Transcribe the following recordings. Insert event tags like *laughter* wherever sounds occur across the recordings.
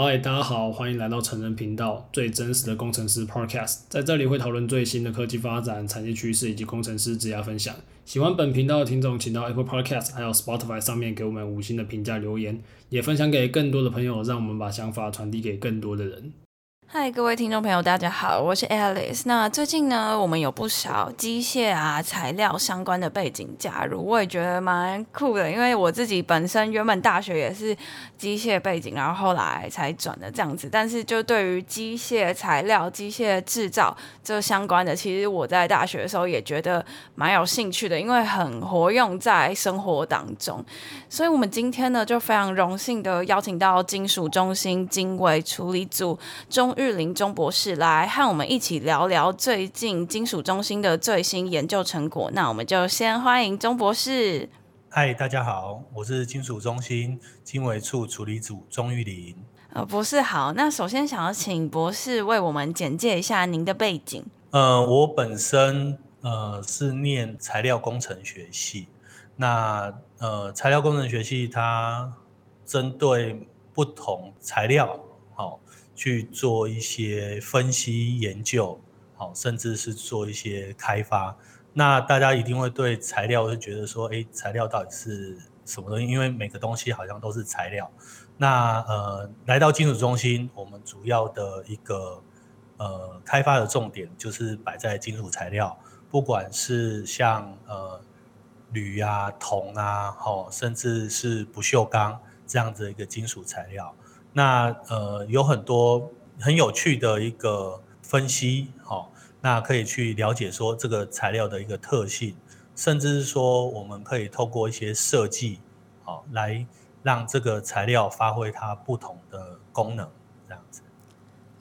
嗨，大家好，欢迎来到成人频道，最真实的工程师 Podcast，在这里会讨论最新的科技发展、产业趋势以及工程师职业分享。喜欢本频道的听众，请到 Apple Podcast 还有 Spotify 上面给我们五星的评价留言，也分享给更多的朋友，让我们把想法传递给更多的人。嗨，各位听众朋友，大家好，我是 Alice。那最近呢，我们有不少机械啊、材料相关的背景加入，我也觉得蛮酷的，因为我自己本身原本大学也是机械背景，然后后来才转的这样子。但是就对于机械材料、机械制造这相关的，其实我在大学的时候也觉得蛮有兴趣的，因为很活用在生活当中。所以我们今天呢，就非常荣幸的邀请到金属中心经纬处理组中玉林钟博士来和我们一起聊聊最近金属中心的最新研究成果。那我们就先欢迎钟博士。嗨，大家好，我是金属中心经纬处处理组钟玉林。呃，博士好。那首先想要请博士为我们简介一下您的背景。呃，我本身呃是念材料工程学系。那呃，材料工程学系它针对不同材料。去做一些分析研究，好，甚至是做一些开发。那大家一定会对材料会觉得说，哎，材料到底是什么东西？因为每个东西好像都是材料。那呃，来到金属中心，我们主要的一个呃开发的重点就是摆在金属材料，不管是像呃铝啊、铜啊，好，甚至是不锈钢这样子的一个金属材料。那呃有很多很有趣的一个分析，好、哦，那可以去了解说这个材料的一个特性，甚至是说我们可以透过一些设计，好、哦，来让这个材料发挥它不同的功能，这样子。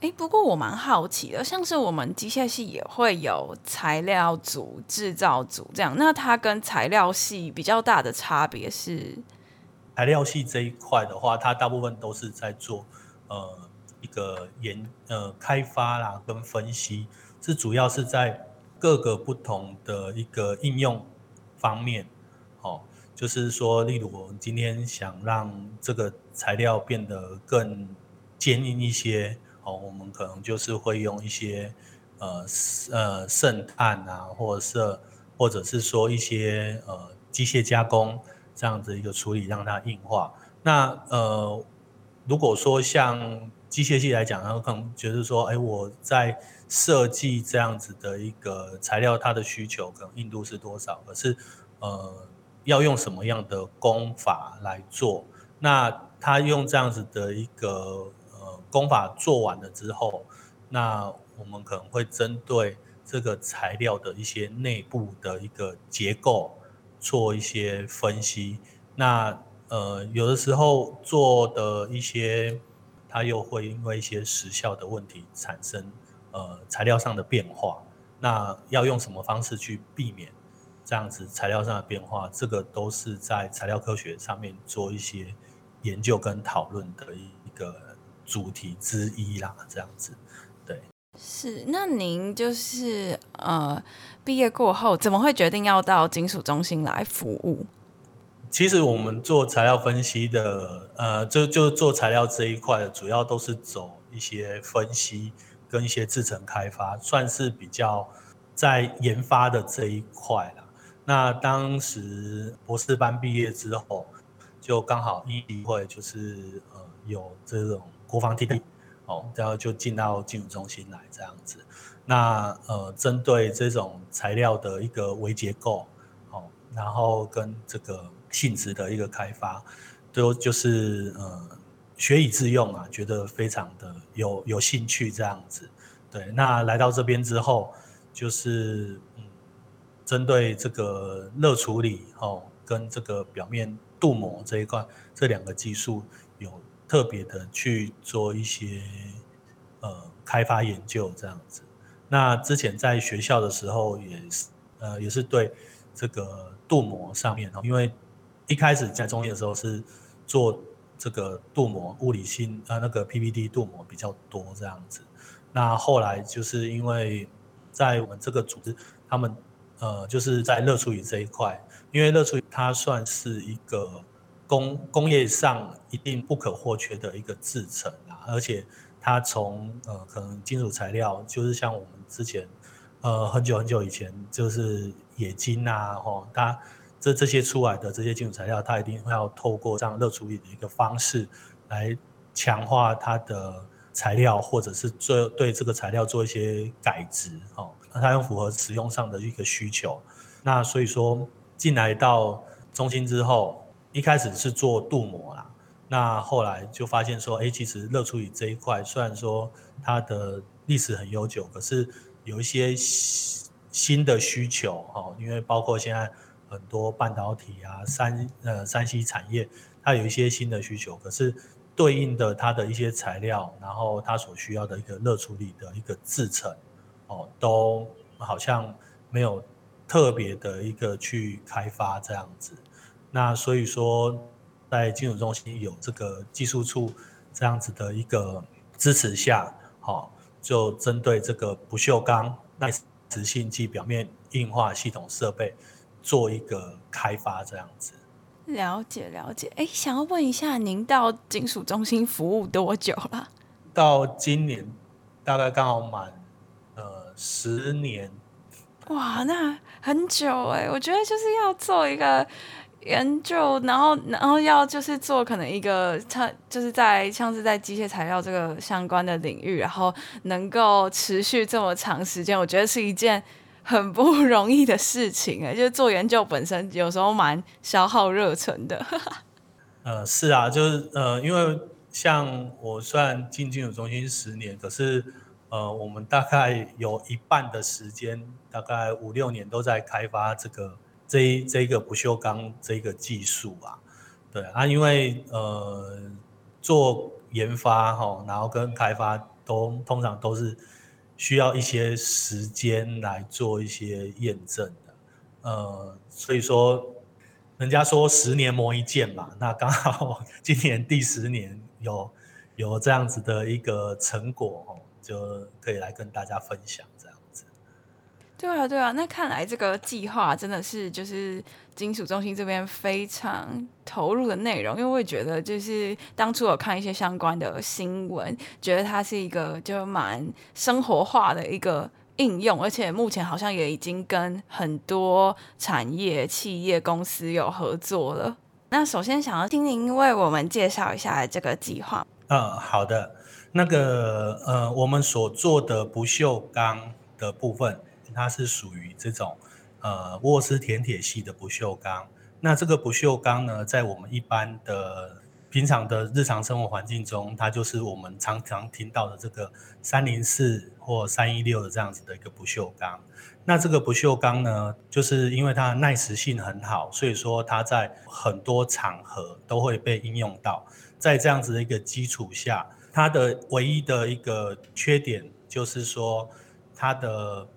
哎，不过我蛮好奇的，像是我们机械系也会有材料组、制造组这样，那它跟材料系比较大的差别是？材料系这一块的话，它大部分都是在做呃一个研呃开发啦跟分析，是主要是在各个不同的一个应用方面，哦，就是说，例如我们今天想让这个材料变得更坚硬一些，哦，我们可能就是会用一些呃呃渗碳啊，或者是或者是说一些呃机械加工。这样子一个处理让它硬化。那呃，如果说像机械系来讲，然后可能觉得说，哎，我在设计这样子的一个材料，它的需求可能硬度是多少？可是呃，要用什么样的工法来做？那他用这样子的一个呃工法做完了之后，那我们可能会针对这个材料的一些内部的一个结构。做一些分析，那呃有的时候做的一些，它又会因为一些时效的问题产生呃材料上的变化，那要用什么方式去避免这样子材料上的变化？这个都是在材料科学上面做一些研究跟讨论的一个主题之一啦，这样子，是，那您就是呃，毕业过后怎么会决定要到金属中心来服务？其实我们做材料分析的，呃，就就做材料这一块的，主要都是走一些分析跟一些制程开发，算是比较在研发的这一块啦。那当时博士班毕业之后，就刚好一机会就是呃有这种国防替代。哦，然后就进到金属中心来这样子。那呃，针对这种材料的一个微结构，哦，然后跟这个性质的一个开发，都就是呃学以致用啊，觉得非常的有有兴趣这样子。对，那来到这边之后，就是嗯，针对这个热处理哦，跟这个表面镀膜这一块，这两个技术。特别的去做一些呃开发研究这样子。那之前在学校的时候也是呃也是对这个镀膜上面，因为一开始在中医的时候是做这个镀膜物理性呃那个 PVD 镀膜比较多这样子。那后来就是因为在我们这个组织，他们呃就是在热处理这一块，因为热处理它算是一个。工工业上一定不可或缺的一个制成啊，而且它从呃可能金属材料，就是像我们之前呃很久很久以前就是冶金啊，吼，它这这些出来的这些金属材料，它一定会要透过这样热处理的一个方式来强化它的材料，或者是做对这个材料做一些改质，哦，它要符合使用上的一个需求。那所以说进来到中心之后，一开始是做镀膜啦，那后来就发现说，哎，其实热处理这一块虽然说它的历史很悠久，可是有一些新的需求哦，因为包括现在很多半导体啊、三呃三 C 产业，它有一些新的需求，可是对应的它的一些材料，然后它所需要的一个热处理的一个制程，哦，都好像没有特别的一个去开发这样子。那所以说，在金属中心有这个技术处这样子的一个支持下，好，就针对这个不锈钢耐磁性剂表面硬化系统设备做一个开发，这样子。了解了解，哎，想要问一下，您到金属中心服务多久了？到今年大概刚好满呃十年。哇，那很久哎，我觉得就是要做一个。研究，然后，然后要就是做可能一个，它就是在像是在机械材料这个相关的领域，然后能够持续这么长时间，我觉得是一件很不容易的事情哎，就是做研究本身有时候蛮消耗热忱的。*laughs* 呃，是啊，就是呃，因为像我虽然进金属中心十年，可是呃，我们大概有一半的时间，大概五六年都在开发这个。这一这个不锈钢这个技术啊，对啊，因为呃做研发哈，然后跟开发都通常都是需要一些时间来做一些验证的，呃，所以说人家说十年磨一剑嘛，那刚好今年第十年有有这样子的一个成果哦，就可以来跟大家分享。对啊，对啊，那看来这个计划真的是就是金属中心这边非常投入的内容，因为我也觉得就是当初有看一些相关的新闻，觉得它是一个就蛮生活化的一个应用，而且目前好像也已经跟很多产业、企业公司有合作了。那首先想要听您为我们介绍一下这个计划。嗯，好的，那个呃，我们所做的不锈钢的部分。它是属于这种呃沃斯田铁系的不锈钢。那这个不锈钢呢，在我们一般的平常的日常生活环境中，它就是我们常常听到的这个三零四或三一六的这样子的一个不锈钢。那这个不锈钢呢，就是因为它的耐蚀性很好，所以说它在很多场合都会被应用到。在这样子的一个基础下，它的唯一的一个缺点就是说它的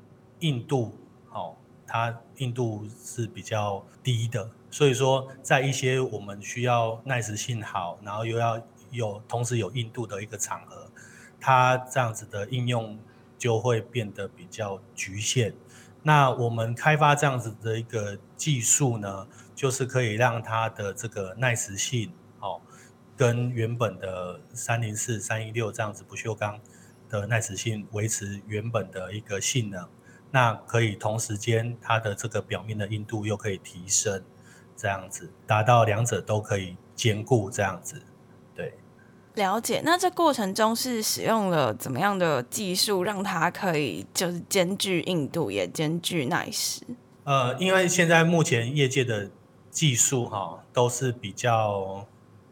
硬度，哦，它硬度是比较低的，所以说在一些我们需要耐蚀性好，然后又要有同时有硬度的一个场合，它这样子的应用就会变得比较局限。那我们开发这样子的一个技术呢，就是可以让它的这个耐蚀性，好，跟原本的三零四、三一六这样子不锈钢的耐蚀性维持原本的一个性能。那可以同时间，它的这个表面的硬度又可以提升，这样子达到两者都可以兼顾，这样子，对。了解。那这过程中是使用了怎么样的技术，让它可以就是兼具硬度也兼具耐蚀？呃，因为现在目前业界的技术哈都是比较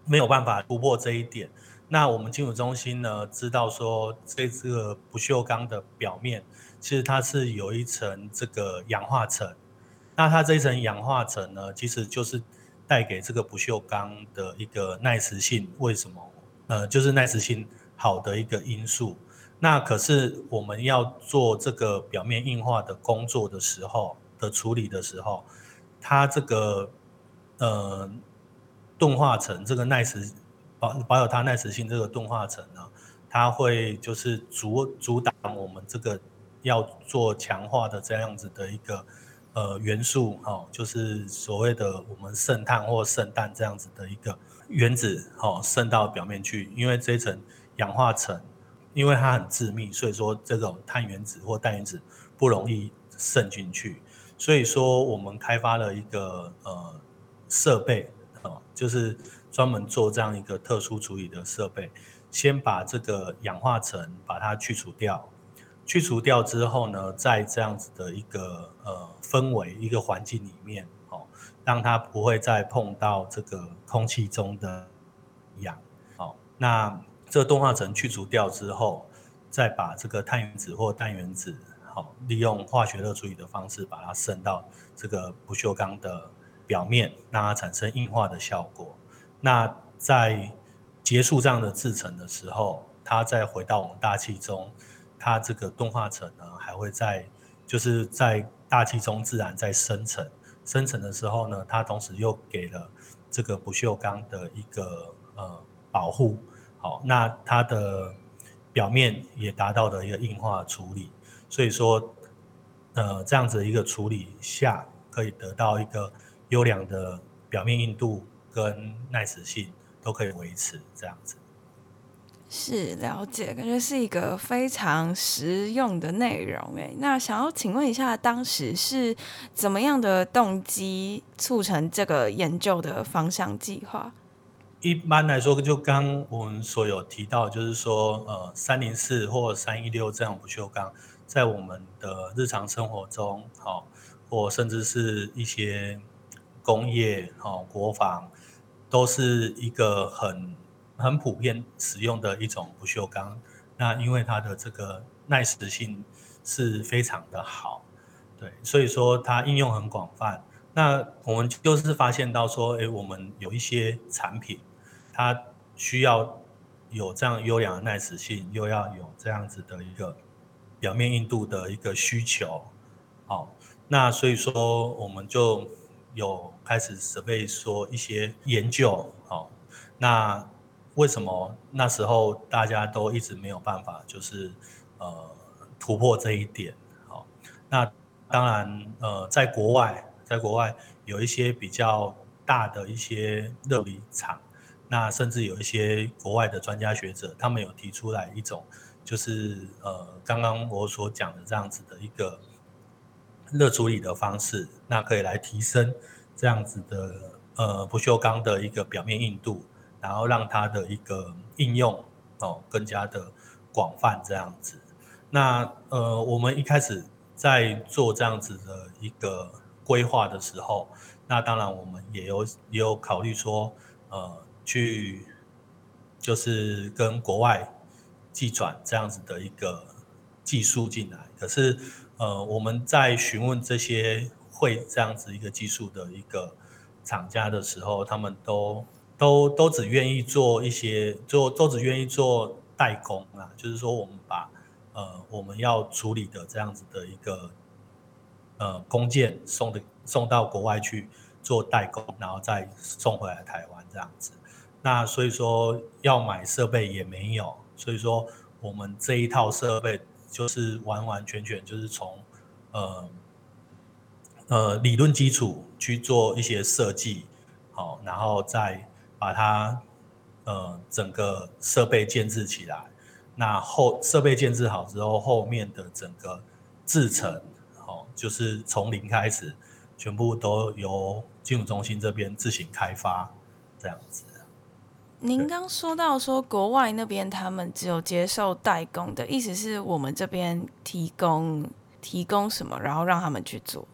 没有办法突破这一点。那我们金属中心呢，知道说这这个不锈钢的表面。其实它是有一层这个氧化层，那它这一层氧化层呢，其实就是带给这个不锈钢的一个耐磁性。为什么？呃，就是耐磁性好的一个因素。那可是我们要做这个表面硬化的工作的时候的处理的时候，它这个呃钝化层这个耐磁保保有它耐磁性这个钝化层呢，它会就是阻阻挡我们这个。要做强化的这样子的一个呃元素哈，就是所谓的我们渗碳或渗氮这样子的一个原子哈渗到表面去，因为这一层氧化层，因为它很致密，所以说这种碳原子或氮原子不容易渗进去。所以说我们开发了一个呃设备啊，就是专门做这样一个特殊处理的设备，先把这个氧化层把它去除掉。去除掉之后呢，在这样子的一个呃氛围、一个环境里面，哦，让它不会再碰到这个空气中的氧，好，那这个氡化层去除掉之后，再把这个碳原子或氮原子，好，利用化学热处理的方式把它渗到这个不锈钢的表面，让它产生硬化的效果。那在结束这样的制程的时候，它再回到我们大气中。它这个钝化层呢，还会在就是在大气中自然在生成，生成的时候呢，它同时又给了这个不锈钢的一个呃保护，好，那它的表面也达到了一个硬化处理，所以说呃这样子一个处理下，可以得到一个优良的表面硬度跟耐蚀性都可以维持这样子。是了解，感觉是一个非常实用的内容诶。那想要请问一下，当时是怎么样的动机促成这个研究的方向计划？一般来说，就刚我们所有提到，就是说，呃，三零四或三一六这样不锈钢，在我们的日常生活中，好，或甚至是一些工业、好国防，都是一个很。很普遍使用的一种不锈钢，那因为它的这个耐蚀性是非常的好，对，所以说它应用很广泛。那我们就是发现到说，诶，我们有一些产品，它需要有这样优良的耐蚀性，又要有这样子的一个表面硬度的一个需求，好，那所以说我们就有开始准备说一些研究，好，那。为什么那时候大家都一直没有办法，就是呃突破这一点？好，那当然呃，在国外，在国外有一些比较大的一些热力厂，那甚至有一些国外的专家学者，他们有提出来一种，就是呃刚刚我所讲的这样子的一个热处理的方式，那可以来提升这样子的呃不锈钢的一个表面硬度。然后让它的一个应用哦更加的广泛这样子。那呃，我们一开始在做这样子的一个规划的时候，那当然我们也有也有考虑说，呃，去就是跟国外技转这样子的一个技术进来。可是呃，我们在询问这些会这样子一个技术的一个厂家的时候，他们都。都都只愿意做一些，做都只愿意做代工啊，就是说我们把呃我们要处理的这样子的一个呃工件送的送到国外去做代工，然后再送回来台湾这样子。那所以说要买设备也没有，所以说我们这一套设备就是完完全全就是从呃呃理论基础去做一些设计，好，然后再。把它，呃，整个设备建制起来，那后设备建制好之后，后面的整个制程，哦，就是从零开始，全部都由金融中心这边自行开发，这样子。您刚说到说国外那边他们只有接受代工的意思是我们这边提供提供什么，然后让他们去做。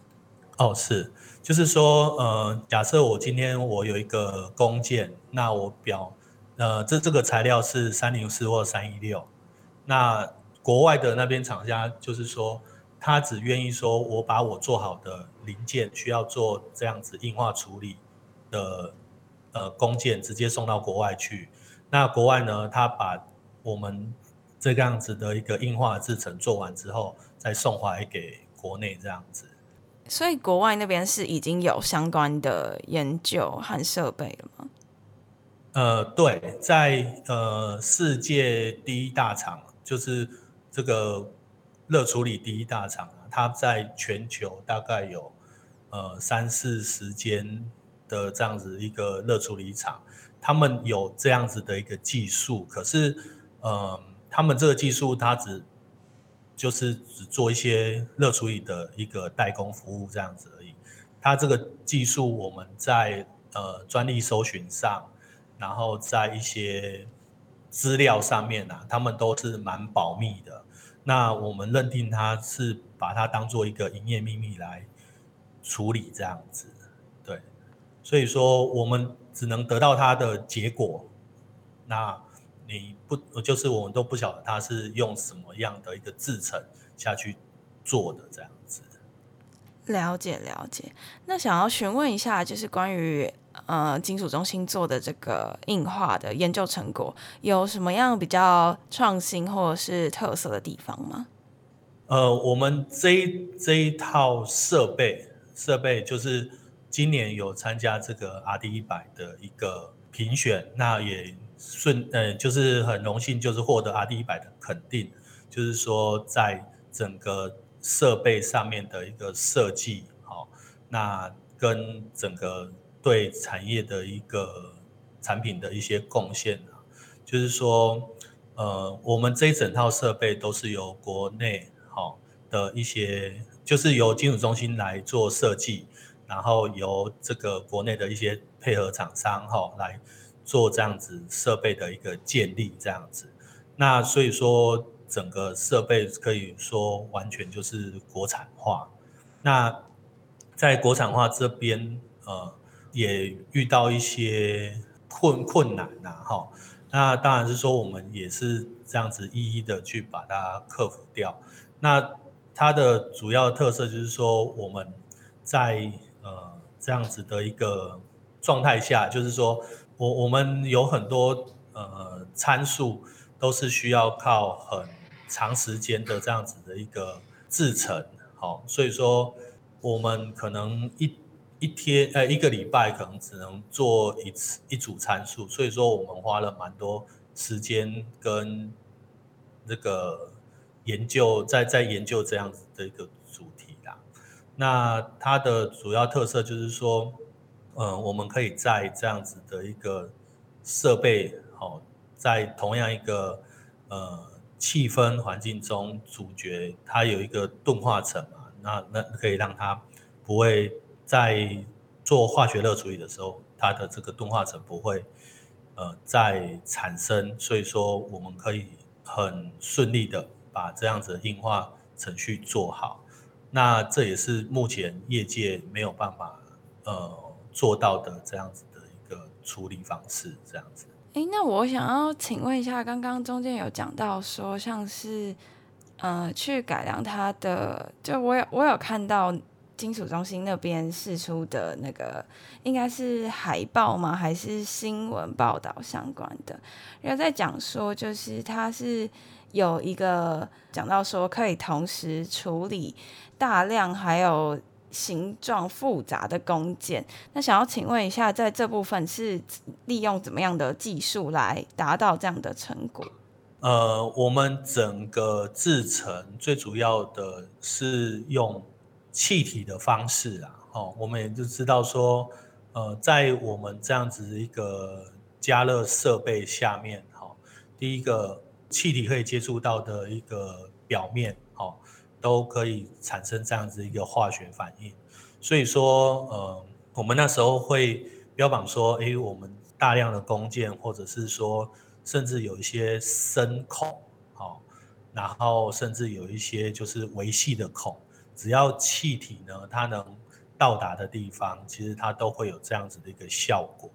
哦，是，就是说，呃，假设我今天我有一个工件，那我表，呃，这这个材料是三零四或三一六，那国外的那边厂家就是说，他只愿意说我把我做好的零件需要做这样子硬化处理的，呃，工件直接送到国外去，那国外呢，他把我们这个样子的一个硬化制程做完之后，再送回来给国内这样子。所以国外那边是已经有相关的研究和设备了吗？呃，对，在呃世界第一大厂，就是这个热处理第一大厂，它在全球大概有呃三四十间的这样子一个热处理厂，他们有这样子的一个技术，可是呃，他们这个技术它只就是只做一些热处理的一个代工服务这样子而已。它这个技术我们在呃专利搜寻上，然后在一些资料上面啊，他们都是蛮保密的。那我们认定它是把它当做一个营业秘密来处理这样子，对。所以说我们只能得到它的结果。那你不就是我们都不晓得它是用什么样的一个制成下去做的这样子。了解了解。那想要询问一下，就是关于呃金属中心做的这个硬化的研究成果，有什么样比较创新或者是特色的地方吗？呃，我们这一这一套设备设备就是今年有参加这个 RD 一百的一个评选，那也。顺呃，就是很荣幸，就是获得 RD 一百的肯定，就是说在整个设备上面的一个设计，好，那跟整个对产业的一个产品的一些贡献，就是说，呃，我们这一整套设备都是由国内好的一些，就是由金属中心来做设计，然后由这个国内的一些配合厂商哈来。做这样子设备的一个建立，这样子，那所以说整个设备可以说完全就是国产化。那在国产化这边，呃，也遇到一些困困难呐，哈。那当然是说我们也是这样子一一的去把它克服掉。那它的主要特色就是说我们在呃这样子的一个状态下，就是说。我我们有很多呃参数都是需要靠很长时间的这样子的一个制成，好，所以说我们可能一一天呃一个礼拜可能只能做一次一组参数，所以说我们花了蛮多时间跟这个研究在在研究这样子的一个主题啦。那它的主要特色就是说。嗯，我们可以在这样子的一个设备，好，在同样一个呃气氛环境中，主角它有一个钝化层嘛，那那可以让它不会在做化学热处理的时候，它的这个钝化层不会呃再产生，所以说我们可以很顺利的把这样子的硬化程序做好，那这也是目前业界没有办法呃。做到的这样子的一个处理方式，这样子。哎，那我想要请问一下，刚刚中间有讲到说，像是呃，去改良它的，就我有我有看到金属中心那边释出的那个，应该是海报吗？还是新闻报道相关的？然后在讲说，就是它是有一个讲到说，可以同时处理大量还有。形状复杂的工件，那想要请问一下，在这部分是利用怎么样的技术来达到这样的成果？呃，我们整个制成最主要的是用气体的方式啊，哦，我们也就知道说，呃，在我们这样子一个加热设备下面，哈、哦，第一个气体可以接触到的一个表面，哦。都可以产生这样子一个化学反应，所以说，呃，我们那时候会标榜说，诶，我们大量的弓箭，或者是说，甚至有一些深孔，好，然后甚至有一些就是维系的孔，只要气体呢，它能到达的地方，其实它都会有这样子的一个效果。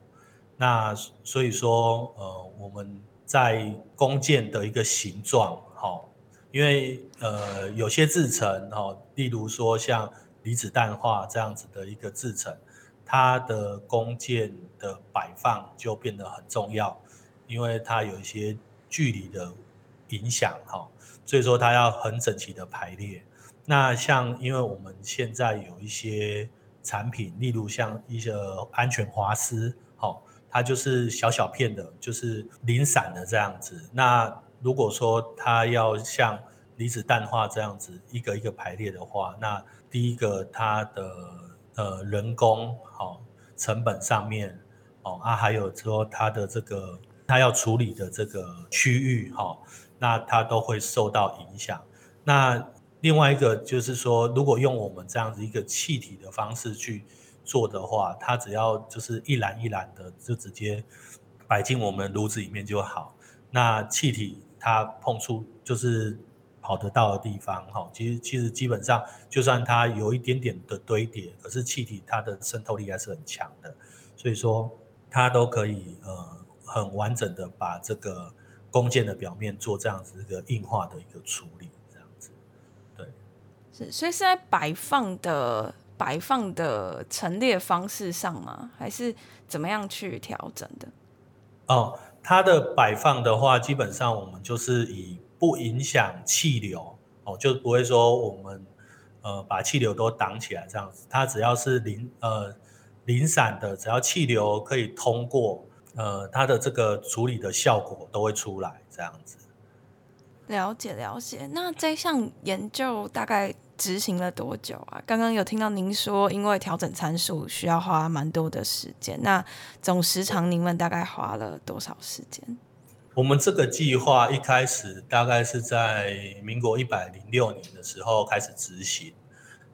那所以说，呃，我们在弓箭的一个形状，好。因为呃有些制程哦，例如说像离子氮化这样子的一个制程，它的工件的摆放就变得很重要，因为它有一些距离的影响哈，所以说它要很整齐的排列。那像因为我们现在有一些产品，例如像一些安全滑丝，好，它就是小小片的，就是零散的这样子。那如果说它要像离子淡化这样子一个一个排列的话，那第一个它的呃人工好、哦、成本上面哦啊，还有说它的这个它要处理的这个区域哈，那它都会受到影响。那另外一个就是说，如果用我们这样子一个气体的方式去做的话，它只要就是一篮一篮的就直接摆进我们炉子里面就好。那气体它碰触就是跑得到的地方，哈，其实其实基本上就算它有一点点的堆叠，可是气体它的渗透力还是很强的，所以说它都可以呃很完整的把这个弓箭的表面做这样子一个硬化的一个处理。这样子。对，是所以是在摆放的摆放的陈列方式上吗？还是怎么样去调整的？哦，它的摆放的话，基本上我们就是以不影响气流哦，就不会说我们呃把气流都挡起来这样子。它只要是零呃零散的，只要气流可以通过，呃，它的这个处理的效果都会出来这样子。了解了解。那这项研究大概执行了多久啊？刚刚有听到您说，因为调整参数需要花蛮多的时间。那总时长，您们大概花了多少时间？我们这个计划一开始大概是在民国一百零六年的时候开始执行。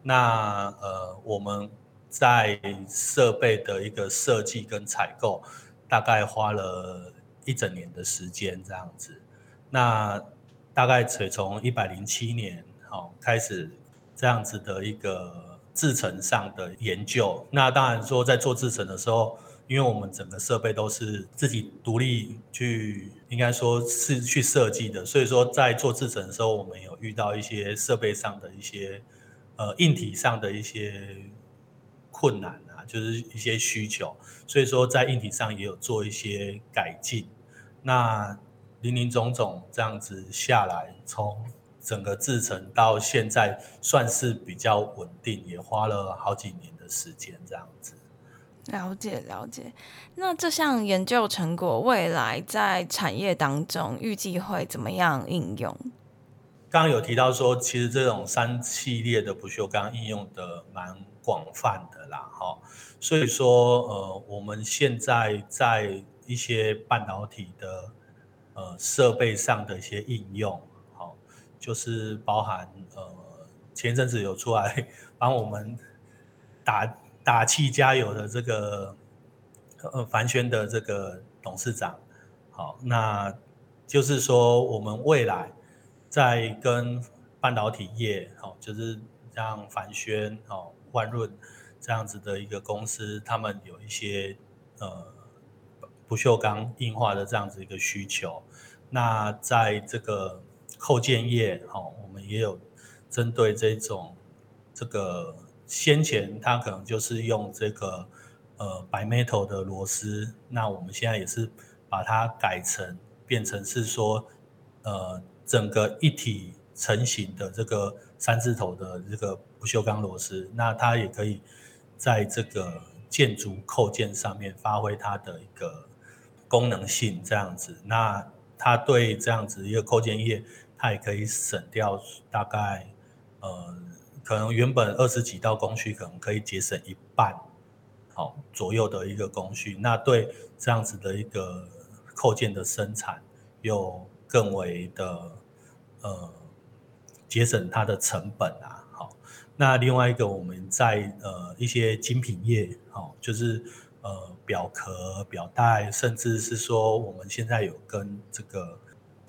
那呃，我们在设备的一个设计跟采购，大概花了一整年的时间这样子。那大概从从一百零七年哦开始。这样子的一个制程上的研究，那当然说在做制程的时候，因为我们整个设备都是自己独立去，应该说是去设计的，所以说在做制程的时候，我们有遇到一些设备上的一些呃硬体上的一些困难啊，就是一些需求，所以说在硬体上也有做一些改进。那林林总总这样子下来，从整个制成到现在算是比较稳定，也花了好几年的时间这样子。了解了解。那这项研究成果未来在产业当中预计会怎么样应用？刚刚有提到说，其实这种三系列的不锈钢应用的蛮广泛的啦，哈。所以说，呃，我们现在在一些半导体的呃设备上的一些应用。就是包含呃，前阵子有出来 *laughs* 帮我们打打气加油的这个呃凡轩的这个董事长，好，那就是说我们未来在跟半导体业，好，就是像凡轩、好万润这样子的一个公司，他们有一些呃不锈钢硬化的这样子一个需求，那在这个。扣件业，好，我们也有针对这种这个先前它可能就是用这个呃白 metal 的螺丝，那我们现在也是把它改成变成是说呃整个一体成型的这个三字头的这个不锈钢螺丝，那它也可以在这个建筑扣件上面发挥它的一个功能性，这样子，那它对这样子一个扣件业。它也可以省掉大概，呃，可能原本二十几道工序，可能可以节省一半，好左右的一个工序。那对这样子的一个扣件的生产，又更为的呃节省它的成本啊。好，那另外一个我们在呃一些精品业，好，就是呃表壳、表带，甚至是说我们现在有跟这个。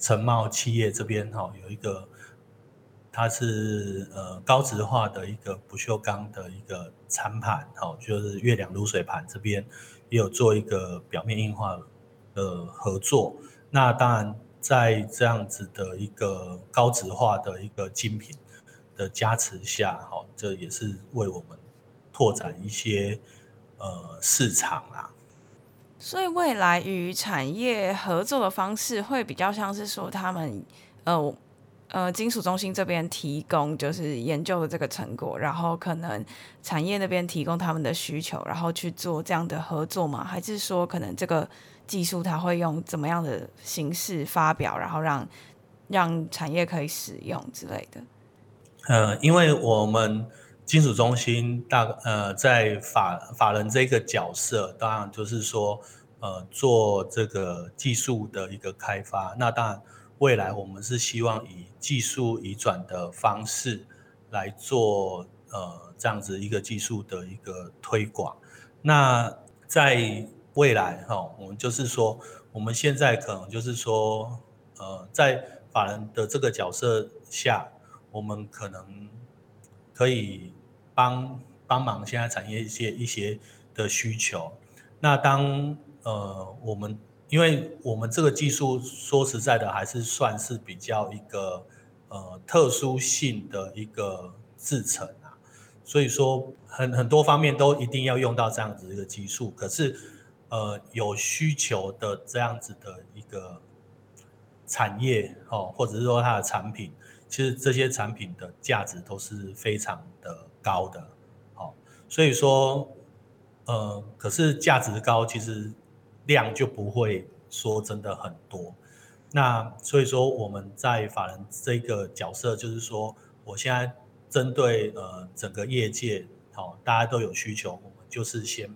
成贸企业这边哈有一个，它是呃高质化的一个不锈钢的一个餐盘，哈，就是月亮卤水盘这边也有做一个表面硬化的合作。那当然，在这样子的一个高质化的一个精品的加持下，哈，这也是为我们拓展一些呃市场啊。所以未来与产业合作的方式会比较像是说，他们呃呃金属中心这边提供就是研究的这个成果，然后可能产业那边提供他们的需求，然后去做这样的合作吗？还是说可能这个技术它会用怎么样的形式发表，然后让让产业可以使用之类的？呃，因为我们。金属中心大呃，在法法人这个角色，当然就是说，呃做这个技术的一个开发。那当然，未来我们是希望以技术移转的方式来做呃这样子一个技术的一个推广。那在未来哈、我们就是说，我们现在可能就是说，呃，在法人的这个角色下，我们可能可以帮帮忙现在产业一些一些的需求。那当呃我们，因为我们这个技术说实在的，还是算是比较一个呃特殊性的一个制成啊，所以说很很多方面都一定要用到这样子一个技术。可是呃有需求的这样子的一个产业哦，或者是说它的产品。其实这些产品的价值都是非常的高的，好，所以说，呃，可是价值高，其实量就不会说真的很多。那所以说我们在法人这个角色，就是说，我现在针对呃整个业界，好，大家都有需求，我们就是先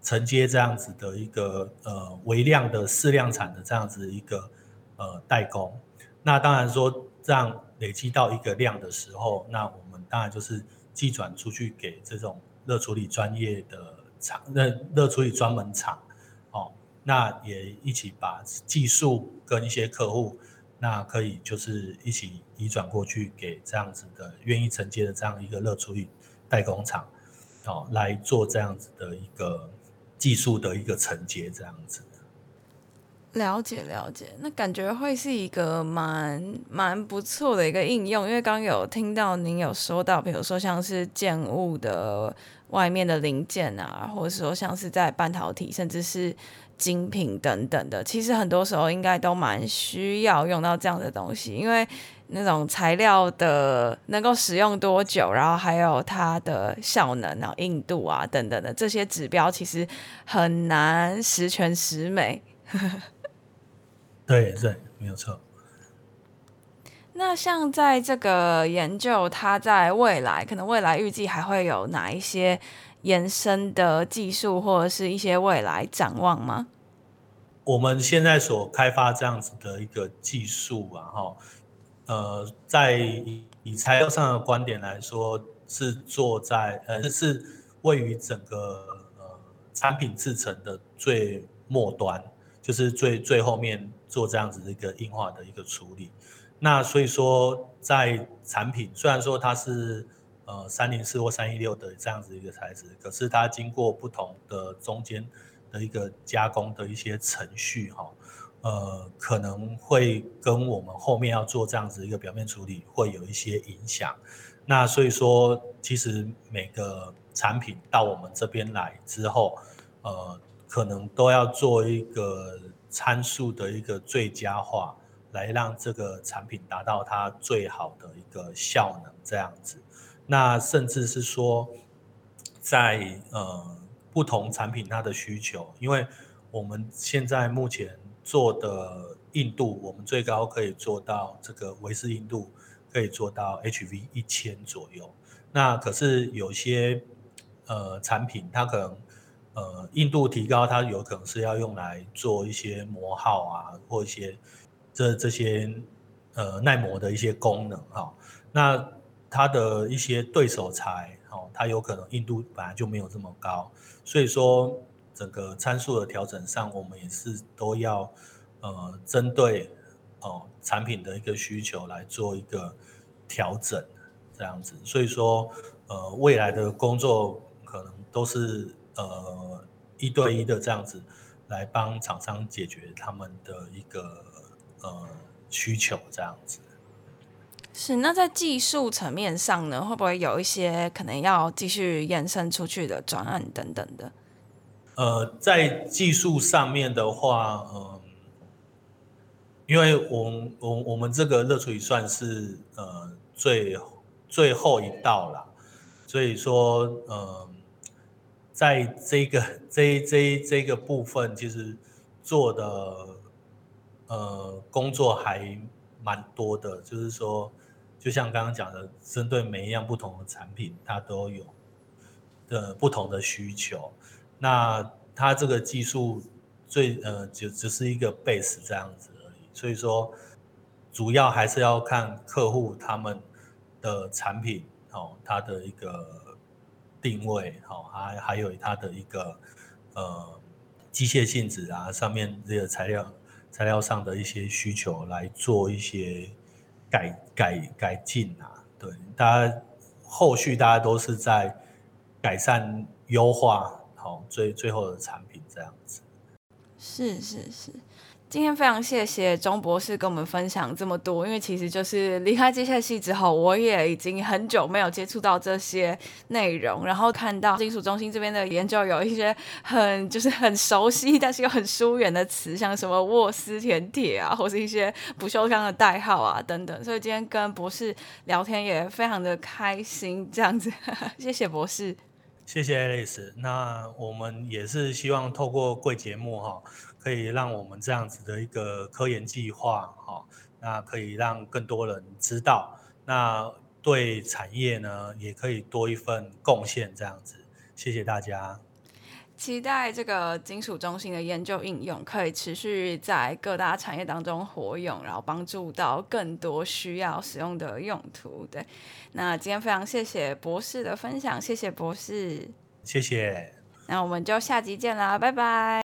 承接这样子的一个呃微量的试量产的这样子一个呃代工。那当然说这样。累积到一个量的时候，那我们当然就是寄转出去给这种热处理专业的厂，热热处理专门厂，那也一起把技术跟一些客户，那可以就是一起移转过去给这样子的愿意承接的这样一个乐处理代工厂，哦，来做这样子的一个技术的一个承接，这样子。了解了解，那感觉会是一个蛮蛮不错的一个应用，因为刚有听到您有说到，比如说像是建物的外面的零件啊，或者说像是在半导体，甚至是精品等等的，其实很多时候应该都蛮需要用到这样的东西，因为那种材料的能够使用多久，然后还有它的效能然后、硬度啊等等的这些指标，其实很难十全十美。*laughs* 对对，没有错。那像在这个研究，它在未来可能未来预计还会有哪一些延伸的技术，或者是一些未来展望吗？我们现在所开发这样子的一个技术啊，哈，呃，在以材料上的观点来说，是做在呃，是位于整个呃产品制成的最末端，就是最最后面。做这样子的一个硬化的一个处理，那所以说在产品虽然说它是呃三零四或三一六的这样子一个材质，可是它经过不同的中间的一个加工的一些程序哈，呃可能会跟我们后面要做这样子一个表面处理会有一些影响。那所以说其实每个产品到我们这边来之后，呃可能都要做一个。参数的一个最佳化，来让这个产品达到它最好的一个效能，这样子。那甚至是说，在呃不同产品它的需求，因为我们现在目前做的硬度，我们最高可以做到这个维氏硬度，可以做到 HV 一千左右。那可是有些呃产品，它可能。呃，硬度提高，它有可能是要用来做一些磨耗啊，或一些这这些呃耐磨的一些功能哈、那它的一些对手材，哦，它有可能硬度本来就没有这么高，所以说整个参数的调整上，我们也是都要呃针对哦产品的一个需求来做一个调整，这样子。所以说呃未来的工作可能都是。呃，一对一的这样子来帮厂商解决他们的一个呃需求，这样子。是，那在技术层面上呢，会不会有一些可能要继续延伸出去的专案等等的？呃，在技术上面的话，嗯、因为我我我们这个热处理算是呃最最后一道了，所以说呃。在这个这这这个部分，其实做的呃工作还蛮多的，就是说，就像刚刚讲的，针对每一样不同的产品，它都有的不同的需求。那它这个技术最呃就只是一个 base 这样子而已。所以说，主要还是要看客户他们的产品哦，它的一个定位哦，还还有它的一个呃机械性质啊，上面这个材料材料上的一些需求来做一些改改改进啊。对，大家后续大家都是在改善优化。好，最最后的产品这样子，是是是。今天非常谢谢钟博士跟我们分享这么多，因为其实就是离开机械系之后，我也已经很久没有接触到这些内容，然后看到金属中心这边的研究有一些很就是很熟悉，但是又很疏远的词，像什么沃斯田铁啊，或是一些不锈钢的代号啊等等，所以今天跟博士聊天也非常的开心，这样子，*laughs* 谢谢博士。谢谢 Alice，那我们也是希望透过贵节目哈，可以让我们这样子的一个科研计划哈，那可以让更多人知道，那对产业呢也可以多一份贡献这样子，谢谢大家。期待这个金属中心的研究应用可以持续在各大产业当中活用，然后帮助到更多需要使用的用途。对，那今天非常谢谢博士的分享，谢谢博士，谢谢。那我们就下集见啦，拜拜。